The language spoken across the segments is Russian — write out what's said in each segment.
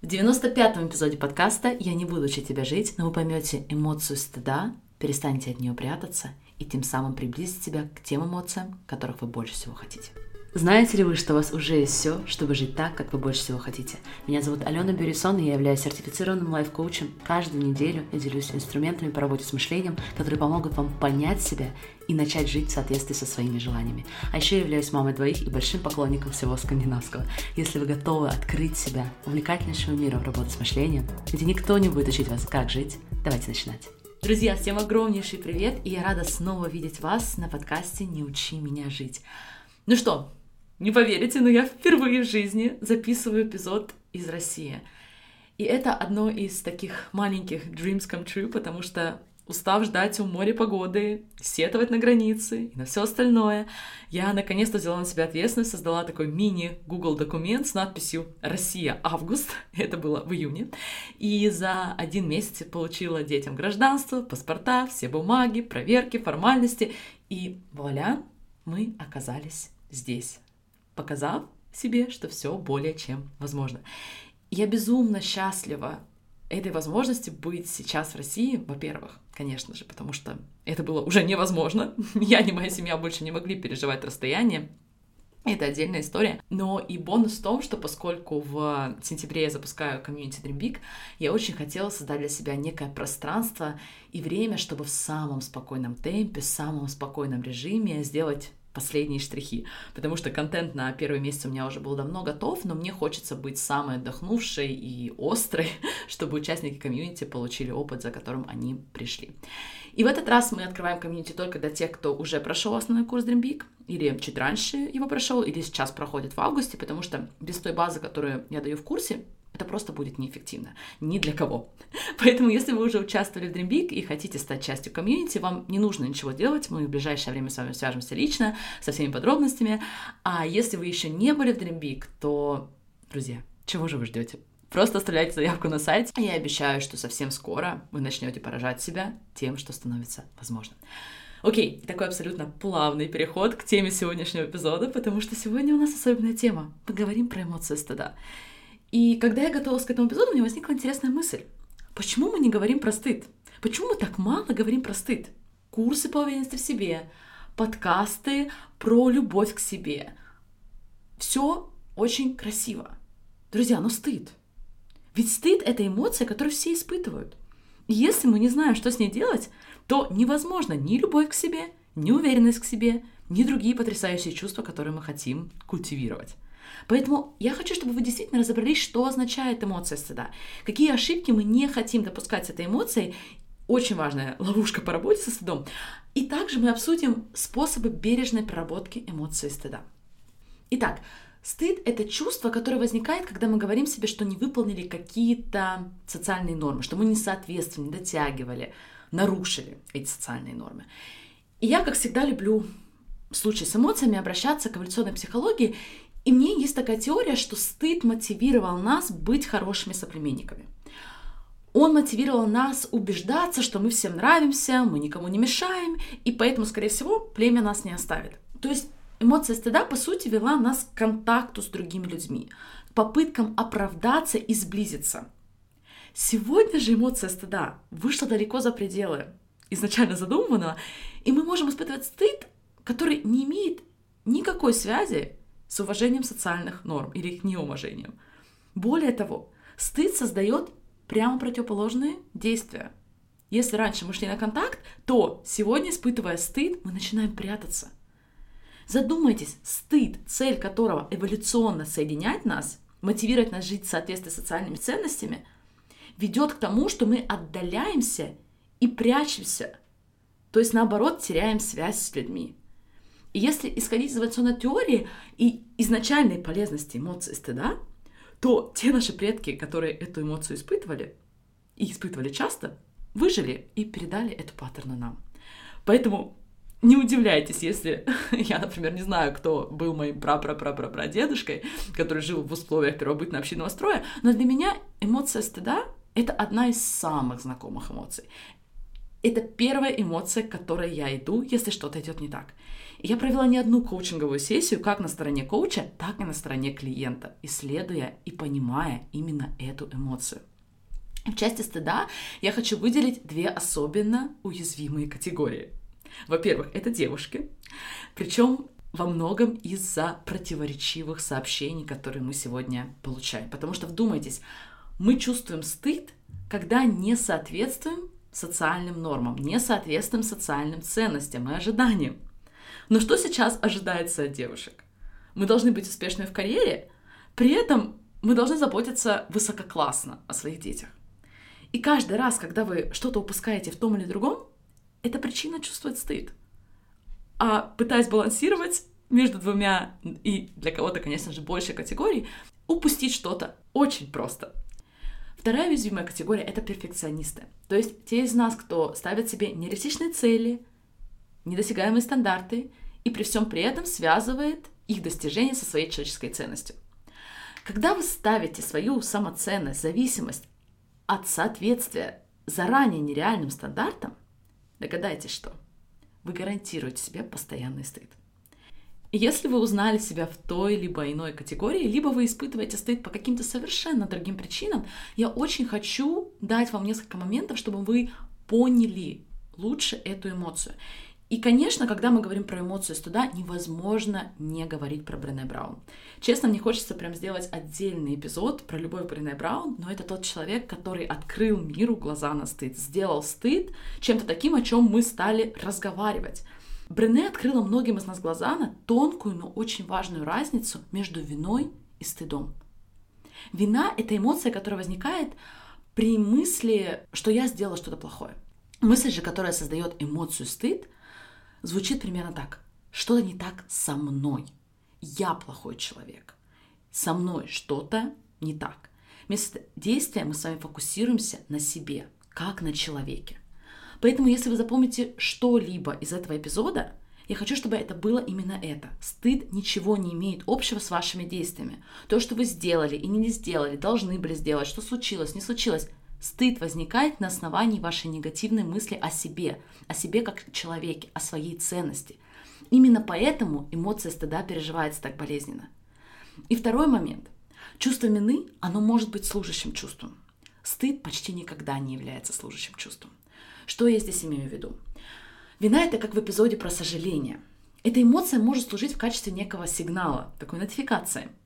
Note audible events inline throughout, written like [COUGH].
В 95-м эпизоде подкаста «Я не буду учить тебя жить», но вы поймете эмоцию стыда, перестанете от нее прятаться и тем самым приблизить себя к тем эмоциям, которых вы больше всего хотите. Знаете ли вы, что у вас уже есть все, чтобы жить так, как вы больше всего хотите? Меня зовут Алена Бюрисон, и я являюсь сертифицированным лайф-коучем. Каждую неделю я делюсь инструментами по работе с мышлением, которые помогут вам понять себя и начать жить в соответствии со своими желаниями. А еще я являюсь мамой двоих и большим поклонником всего скандинавского. Если вы готовы открыть себя увлекательнейшему миру работы с мышлением, где никто не будет учить вас, как жить, давайте начинать. Друзья, всем огромнейший привет, и я рада снова видеть вас на подкасте «Не учи меня жить». Ну что, не поверите, но я впервые в жизни записываю эпизод из России. И это одно из таких маленьких dreams come true, потому что устав ждать у моря погоды, сетовать на границе и на все остальное, я наконец-то взяла на себя ответственность, создала такой мини Google документ с надписью «Россия, август», [LAUGHS] это было в июне, и за один месяц получила детям гражданство, паспорта, все бумаги, проверки, формальности, и вуаля, мы оказались здесь показав себе, что все более чем возможно. Я безумно счастлива этой возможности быть сейчас в России, во-первых, конечно же, потому что это было уже невозможно. [LAUGHS] Я и моя семья больше не могли переживать расстояние. Это отдельная история. Но и бонус в том, что поскольку в сентябре я запускаю комьюнити Dream Big, я очень хотела создать для себя некое пространство и время, чтобы в самом спокойном темпе, в самом спокойном режиме сделать последние штрихи, потому что контент на первый месяц у меня уже был давно готов, но мне хочется быть самой отдохнувшей и острой, [LAUGHS] чтобы участники комьюнити получили опыт, за которым они пришли. И в этот раз мы открываем комьюнити только для тех, кто уже прошел основной курс Dream Big, или чуть раньше его прошел, или сейчас проходит в августе, потому что без той базы, которую я даю в курсе, это просто будет неэффективно. Ни для кого. [LAUGHS] Поэтому, если вы уже участвовали в Dream Big и хотите стать частью комьюнити, вам не нужно ничего делать. Мы в ближайшее время с вами свяжемся лично, со всеми подробностями. А если вы еще не были в Dream Big, то, друзья, чего же вы ждете? Просто оставляйте заявку на сайте. Я обещаю, что совсем скоро вы начнете поражать себя тем, что становится возможным. Окей, такой абсолютно плавный переход к теме сегодняшнего эпизода, потому что сегодня у нас особенная тема. Поговорим про эмоции стыда. И когда я готовилась к этому эпизоду, у меня возникла интересная мысль. Почему мы не говорим про стыд? Почему мы так мало говорим про стыд? Курсы по уверенности в себе, подкасты про любовь к себе. Все очень красиво. Друзья, но стыд. Ведь стыд — это эмоция, которую все испытывают. И если мы не знаем, что с ней делать, то невозможно ни любовь к себе, ни уверенность к себе, ни другие потрясающие чувства, которые мы хотим культивировать. Поэтому я хочу, чтобы вы действительно разобрались, что означает эмоция стыда, какие ошибки мы не хотим допускать с этой эмоцией, очень важная ловушка по работе со стыдом. И также мы обсудим способы бережной проработки эмоции стыда. Итак, стыд — это чувство, которое возникает, когда мы говорим себе, что не выполнили какие-то социальные нормы, что мы не соответствовали, не дотягивали, нарушили эти социальные нормы. И я, как всегда, люблю в случае с эмоциями обращаться к эволюционной психологии и мне есть такая теория, что стыд мотивировал нас быть хорошими соплеменниками. Он мотивировал нас убеждаться, что мы всем нравимся, мы никому не мешаем, и поэтому, скорее всего, племя нас не оставит. То есть эмоция стыда, по сути, вела нас к контакту с другими людьми, к попыткам оправдаться и сблизиться. Сегодня же эмоция стыда вышла далеко за пределы изначально задуманного, и мы можем испытывать стыд, который не имеет никакой связи с уважением социальных норм или их неуважением. Более того, стыд создает прямо противоположные действия. Если раньше мы шли на контакт, то сегодня, испытывая стыд, мы начинаем прятаться. Задумайтесь, стыд, цель которого эволюционно соединять нас, мотивировать нас жить в соответствии с социальными ценностями, ведет к тому, что мы отдаляемся и прячемся. То есть, наоборот, теряем связь с людьми. И если исходить из эволюционной теории и изначальной полезности эмоций стыда, то те наши предки, которые эту эмоцию испытывали, и испытывали часто, выжили и передали эту паттерну нам. Поэтому не удивляйтесь, если [LAUGHS] я, например, не знаю, кто был моим пра-пра-пра-пра-прадедушкой, который жил в условиях первобытно-общинного строя, но для меня эмоция стыда — это одна из самых знакомых эмоций. Это первая эмоция, к которой я иду, если что-то идет не так. Я провела не одну коучинговую сессию как на стороне коуча, так и на стороне клиента, исследуя и понимая именно эту эмоцию. В части стыда я хочу выделить две особенно уязвимые категории. Во-первых, это девушки, причем во многом из-за противоречивых сообщений, которые мы сегодня получаем. Потому что, вдумайтесь, мы чувствуем стыд, когда не соответствуем социальным нормам, не соответствуем социальным ценностям и ожиданиям. Но что сейчас ожидается от девушек? Мы должны быть успешными в карьере, при этом мы должны заботиться высококлассно о своих детях. И каждый раз, когда вы что-то упускаете в том или другом, это причина чувствовать стыд. А пытаясь балансировать между двумя, и для кого-то, конечно же, больше категорий, упустить что-то очень просто. Вторая уязвимая категория — это перфекционисты. То есть те из нас, кто ставит себе нереалистичные цели, недосягаемые стандарты и при всем при этом связывает их достижения со своей человеческой ценностью. Когда вы ставите свою самоценность, зависимость от соответствия заранее нереальным стандартам, догадайтесь, что вы гарантируете себе постоянный стыд. Если вы узнали себя в той либо иной категории, либо вы испытываете стыд по каким-то совершенно другим причинам, я очень хочу дать вам несколько моментов, чтобы вы поняли лучше эту эмоцию. И, конечно, когда мы говорим про эмоцию стыда, невозможно не говорить про Брене Браун. Честно, мне хочется прям сделать отдельный эпизод про любовь Брене Браун, но это тот человек, который открыл миру глаза на стыд, сделал стыд чем-то таким, о чем мы стали разговаривать. Брене открыла многим из нас глаза на тонкую, но очень важную разницу между виной и стыдом. Вина — это эмоция, которая возникает при мысли, что я сделала что-то плохое. Мысль же, которая создает эмоцию стыд — звучит примерно так. Что-то не так со мной. Я плохой человек. Со мной что-то не так. Вместо действия мы с вами фокусируемся на себе, как на человеке. Поэтому, если вы запомните что-либо из этого эпизода, я хочу, чтобы это было именно это. Стыд ничего не имеет общего с вашими действиями. То, что вы сделали и не сделали, должны были сделать, что случилось, не случилось, Стыд возникает на основании вашей негативной мысли о себе, о себе как человеке, о своей ценности. Именно поэтому эмоция стыда переживается так болезненно. И второй момент. Чувство вины, оно может быть служащим чувством. Стыд почти никогда не является служащим чувством. Что я здесь имею в виду? Вина это как в эпизоде про сожаление. Эта эмоция может служить в качестве некого сигнала, такой нотификации –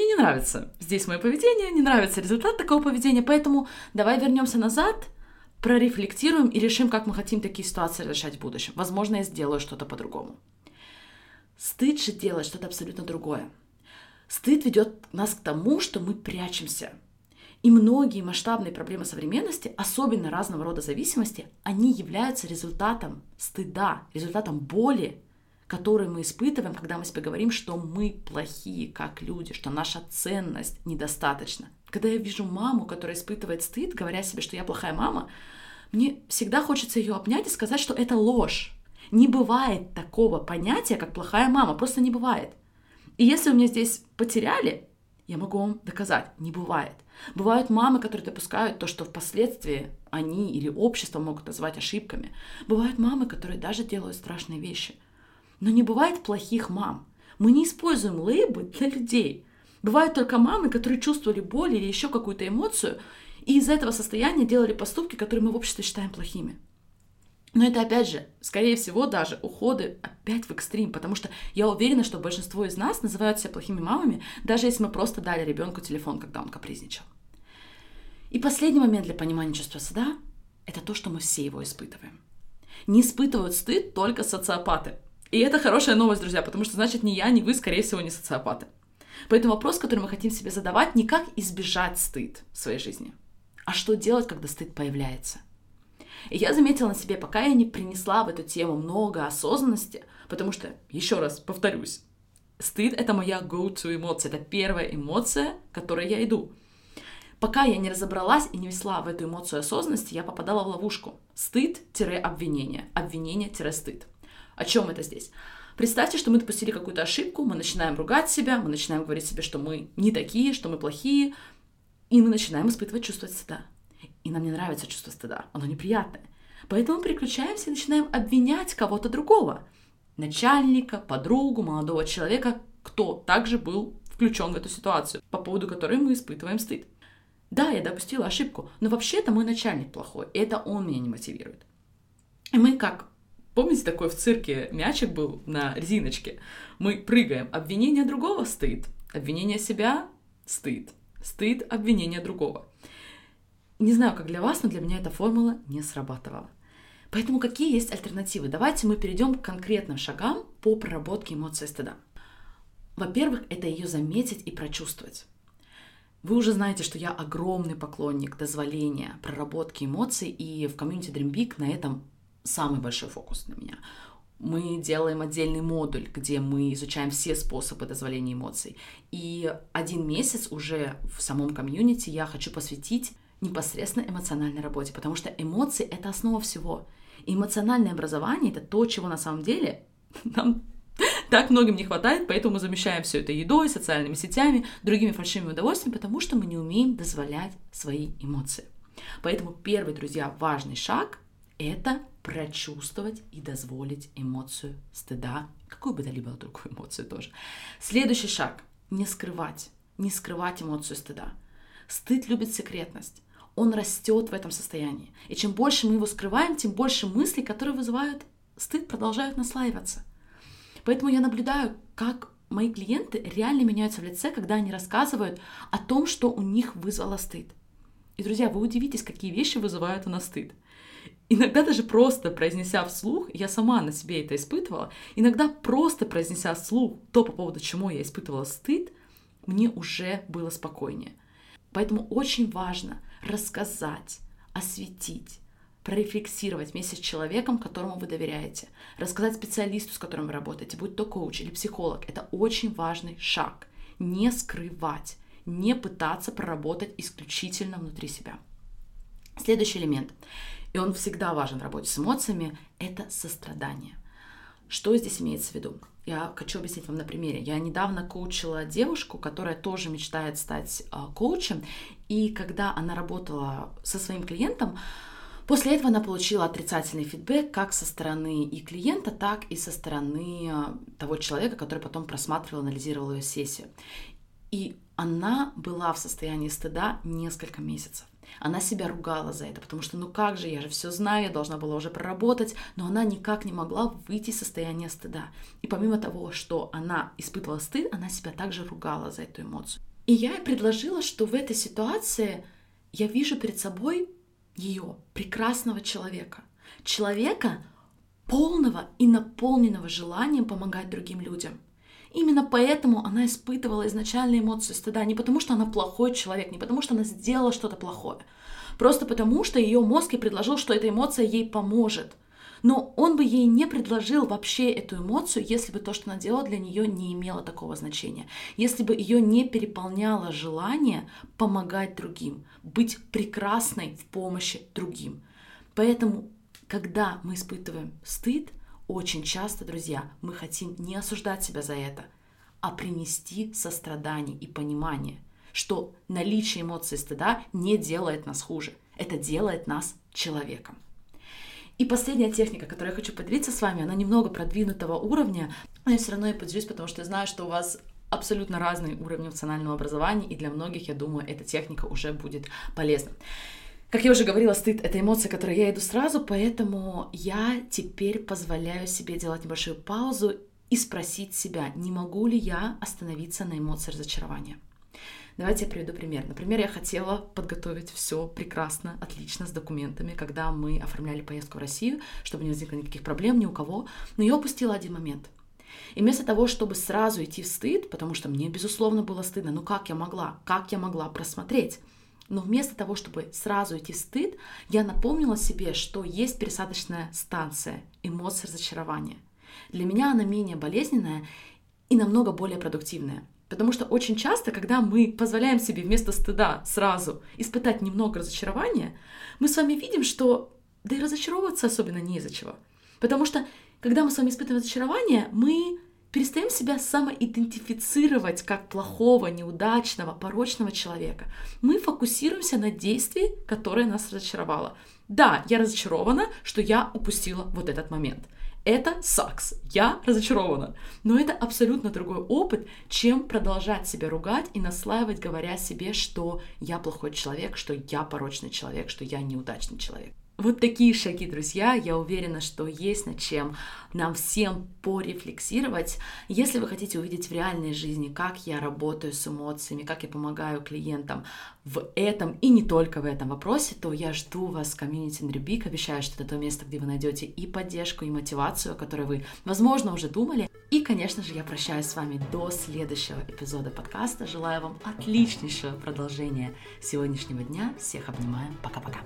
мне не нравится здесь мое поведение, не нравится результат такого поведения, поэтому давай вернемся назад, прорефлектируем и решим, как мы хотим такие ситуации решать в будущем. Возможно, я сделаю что-то по-другому. Стыд же делает что-то абсолютно другое. Стыд ведет нас к тому, что мы прячемся. И многие масштабные проблемы современности, особенно разного рода зависимости, они являются результатом стыда, результатом боли, которые мы испытываем, когда мы себе говорим, что мы плохие как люди, что наша ценность недостаточна. Когда я вижу маму, которая испытывает стыд, говоря себе, что я плохая мама, мне всегда хочется ее обнять и сказать, что это ложь. Не бывает такого понятия, как плохая мама, просто не бывает. И если у меня здесь потеряли, я могу вам доказать, не бывает. Бывают мамы, которые допускают то, что впоследствии они или общество могут назвать ошибками. Бывают мамы, которые даже делают страшные вещи – но не бывает плохих мам. Мы не используем лейбы для людей. Бывают только мамы, которые чувствовали боль или еще какую-то эмоцию, и из этого состояния делали поступки, которые мы в обществе считаем плохими. Но это опять же, скорее всего, даже уходы опять в экстрим, потому что я уверена, что большинство из нас называют себя плохими мамами, даже если мы просто дали ребенку телефон, когда он капризничал. И последний момент для понимания чувства стыда – это то, что мы все его испытываем. Не испытывают стыд только социопаты – и это хорошая новость, друзья, потому что значит ни я, ни вы, скорее всего, не социопаты. Поэтому вопрос, который мы хотим себе задавать, не как избежать стыд в своей жизни, а что делать, когда стыд появляется. И я заметила на себе, пока я не принесла в эту тему много осознанности, потому что, еще раз повторюсь, стыд — это моя go-to эмоция, это первая эмоция, к которой я иду. Пока я не разобралась и не весла в эту эмоцию осознанности, я попадала в ловушку. Стыд-обвинение, обвинение-стыд. О чем это здесь? Представьте, что мы допустили какую-то ошибку, мы начинаем ругать себя, мы начинаем говорить себе, что мы не такие, что мы плохие, и мы начинаем испытывать чувство стыда. И нам не нравится чувство стыда, оно неприятное. Поэтому переключаемся и начинаем обвинять кого-то другого. Начальника, подругу, молодого человека, кто также был включен в эту ситуацию, по поводу которой мы испытываем стыд. Да, я допустила ошибку, но вообще-то мой начальник плохой, и это он меня не мотивирует. И мы как Помните, такой в цирке мячик был на резиночке? Мы прыгаем. Обвинение другого — стыд. Обвинение себя — стыд. Стыд — обвинение другого. Не знаю, как для вас, но для меня эта формула не срабатывала. Поэтому какие есть альтернативы? Давайте мы перейдем к конкретным шагам по проработке эмоций стыда. Во-первых, это ее заметить и прочувствовать. Вы уже знаете, что я огромный поклонник дозволения, проработки эмоций, и в комьюнити Dream Big на этом самый большой фокус на меня. Мы делаем отдельный модуль, где мы изучаем все способы дозволения эмоций. И один месяц уже в самом комьюнити я хочу посвятить непосредственно эмоциональной работе, потому что эмоции — это основа всего. И эмоциональное образование — это то, чего на самом деле [LAUGHS] нам так многим не хватает, поэтому мы замещаем все это едой, социальными сетями, другими фальшивыми удовольствиями, потому что мы не умеем дозволять свои эмоции. Поэтому первый, друзья, важный шаг — это прочувствовать и дозволить эмоцию стыда, какую бы то ни было другую эмоцию тоже. Следующий шаг — не скрывать, не скрывать эмоцию стыда. Стыд любит секретность. Он растет в этом состоянии. И чем больше мы его скрываем, тем больше мыслей, которые вызывают стыд, продолжают наслаиваться. Поэтому я наблюдаю, как мои клиенты реально меняются в лице, когда они рассказывают о том, что у них вызвало стыд. И, друзья, вы удивитесь, какие вещи вызывают у нас стыд. Иногда даже просто произнеся вслух, я сама на себе это испытывала, иногда просто произнеся вслух то, по поводу чему я испытывала стыд, мне уже было спокойнее. Поэтому очень важно рассказать, осветить, прорефлексировать вместе с человеком, которому вы доверяете, рассказать специалисту, с которым вы работаете, будь то коуч или психолог. Это очень важный шаг. Не скрывать, не пытаться проработать исключительно внутри себя. Следующий элемент и он всегда важен в работе с эмоциями, это сострадание. Что здесь имеется в виду? Я хочу объяснить вам на примере. Я недавно коучила девушку, которая тоже мечтает стать э, коучем, и когда она работала со своим клиентом, После этого она получила отрицательный фидбэк как со стороны и клиента, так и со стороны а, того человека, который потом просматривал, анализировал ее сессию. И она была в состоянии стыда несколько месяцев. Она себя ругала за это, потому что ну как же, я же все знаю, я должна была уже проработать, но она никак не могла выйти из состояния стыда. И помимо того, что она испытывала стыд, она себя также ругала за эту эмоцию. И я ей предложила, что в этой ситуации я вижу перед собой ее, прекрасного человека. Человека, полного и наполненного желанием помогать другим людям – Именно поэтому она испытывала изначально эмоции стыда. Не потому, что она плохой человек, не потому, что она сделала что-то плохое. Просто потому, что ее мозг ей предложил, что эта эмоция ей поможет. Но он бы ей не предложил вообще эту эмоцию, если бы то, что она делала для нее, не имело такого значения. Если бы ее не переполняло желание помогать другим, быть прекрасной в помощи другим. Поэтому, когда мы испытываем стыд, очень часто, друзья, мы хотим не осуждать себя за это, а принести сострадание и понимание, что наличие эмоций стыда не делает нас хуже. Это делает нас человеком. И последняя техника, которую я хочу поделиться с вами, она немного продвинутого уровня, но я все равно ее поделюсь, потому что я знаю, что у вас абсолютно разный уровень эмоционального образования, и для многих, я думаю, эта техника уже будет полезна. Как я уже говорила, стыд — это эмоция, которой я иду сразу, поэтому я теперь позволяю себе делать небольшую паузу и спросить себя, не могу ли я остановиться на эмоции разочарования. Давайте я приведу пример. Например, я хотела подготовить все прекрасно, отлично с документами, когда мы оформляли поездку в Россию, чтобы не возникло никаких проблем ни у кого, но я упустила один момент. И вместо того, чтобы сразу идти в стыд, потому что мне, безусловно, было стыдно, ну как я могла, как я могла просмотреть, но вместо того, чтобы сразу идти в стыд, я напомнила себе, что есть пересадочная станция эмоций разочарования. Для меня она менее болезненная и намного более продуктивная. Потому что очень часто, когда мы позволяем себе вместо стыда сразу испытать немного разочарования, мы с вами видим, что да и разочаровываться особенно не из-за чего. Потому что, когда мы с вами испытываем разочарование, мы перестаем себя самоидентифицировать как плохого, неудачного, порочного человека. Мы фокусируемся на действии, которое нас разочаровало. Да, я разочарована, что я упустила вот этот момент. Это сакс. Я разочарована. Но это абсолютно другой опыт, чем продолжать себя ругать и наслаивать, говоря себе, что я плохой человек, что я порочный человек, что я неудачный человек. Вот такие шаги, друзья. Я уверена, что есть над чем нам всем порефлексировать. Если вы хотите увидеть в реальной жизни, как я работаю с эмоциями, как я помогаю клиентам в этом и не только в этом вопросе, то я жду вас в комьюнити Нрюбик. Обещаю, что это то место, где вы найдете и поддержку, и мотивацию, о которой вы, возможно, уже думали. И, конечно же, я прощаюсь с вами до следующего эпизода подкаста. Желаю вам отличнейшего продолжения сегодняшнего дня. Всех обнимаю. Пока-пока.